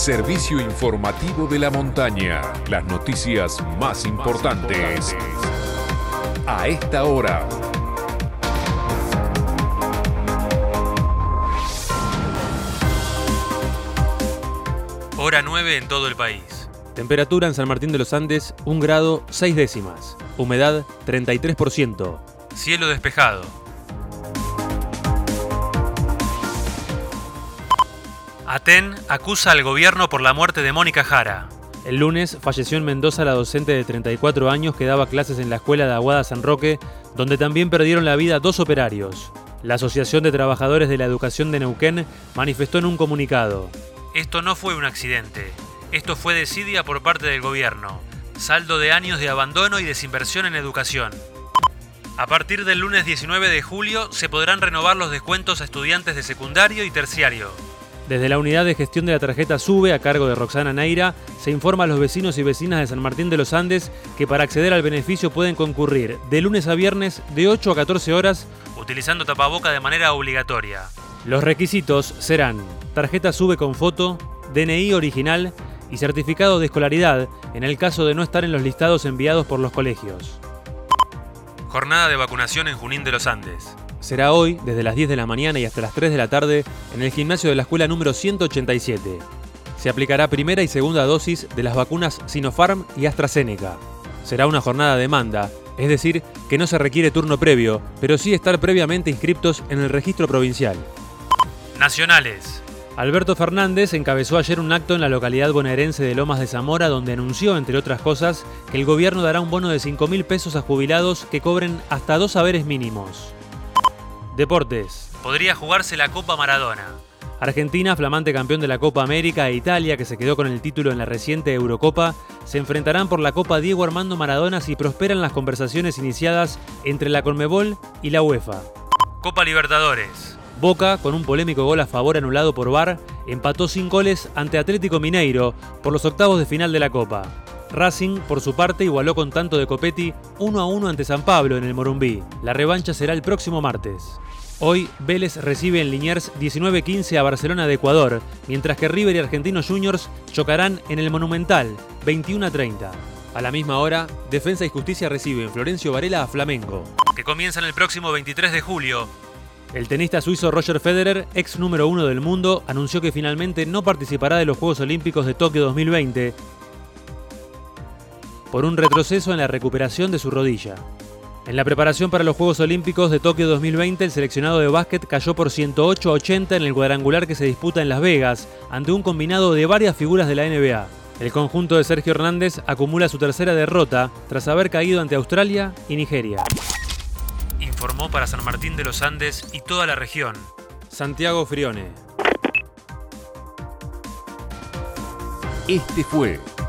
servicio informativo de la montaña. Las noticias más importantes a esta hora. Hora 9 en todo el país. Temperatura en San Martín de los Andes, 1 grado 6 décimas. Humedad 33%. Cielo despejado. Aten acusa al gobierno por la muerte de Mónica Jara. El lunes falleció en Mendoza la docente de 34 años que daba clases en la escuela de Aguada San Roque, donde también perdieron la vida dos operarios. La Asociación de Trabajadores de la Educación de Neuquén manifestó en un comunicado. Esto no fue un accidente. Esto fue desidia por parte del gobierno. Saldo de años de abandono y desinversión en educación. A partir del lunes 19 de julio se podrán renovar los descuentos a estudiantes de secundario y terciario. Desde la unidad de gestión de la tarjeta SUBE, a cargo de Roxana Neira, se informa a los vecinos y vecinas de San Martín de los Andes que para acceder al beneficio pueden concurrir de lunes a viernes de 8 a 14 horas utilizando tapaboca de manera obligatoria. Los requisitos serán tarjeta SUBE con foto, DNI original y certificado de escolaridad en el caso de no estar en los listados enviados por los colegios. Jornada de vacunación en Junín de los Andes será hoy desde las 10 de la mañana y hasta las 3 de la tarde en el gimnasio de la escuela número 187. Se aplicará primera y segunda dosis de las vacunas Sinopharm y AstraZeneca. Será una jornada de demanda, es decir, que no se requiere turno previo, pero sí estar previamente inscriptos en el registro provincial. Nacionales. Alberto Fernández encabezó ayer un acto en la localidad bonaerense de Lomas de Zamora donde anunció, entre otras cosas, que el gobierno dará un bono de 5 mil pesos a jubilados que cobren hasta dos saberes mínimos. Deportes. Podría jugarse la Copa Maradona. Argentina, flamante campeón de la Copa América, e Italia, que se quedó con el título en la reciente Eurocopa, se enfrentarán por la Copa Diego Armando Maradona si prosperan las conversaciones iniciadas entre la Conmebol y la UEFA. Copa Libertadores. Boca, con un polémico gol a favor anulado por VAR, empató sin goles ante Atlético Mineiro por los octavos de final de la Copa. Racing, por su parte, igualó con tanto de Copetti 1 a 1 ante San Pablo en el Morumbí. La revancha será el próximo martes. Hoy Vélez recibe en Liniers 19-15 a Barcelona de Ecuador, mientras que River y Argentinos Juniors chocarán en el Monumental 21 30. A la misma hora, Defensa y Justicia reciben Florencio Varela a Flamengo. Que comienzan el próximo 23 de julio. El tenista suizo Roger Federer, ex número uno del mundo, anunció que finalmente no participará de los Juegos Olímpicos de Tokio 2020 por un retroceso en la recuperación de su rodilla. En la preparación para los Juegos Olímpicos de Tokio 2020, el seleccionado de básquet cayó por 108 a 80 en el cuadrangular que se disputa en Las Vegas, ante un combinado de varias figuras de la NBA. El conjunto de Sergio Hernández acumula su tercera derrota tras haber caído ante Australia y Nigeria. Informó para San Martín de los Andes y toda la región. Santiago Frione. Este fue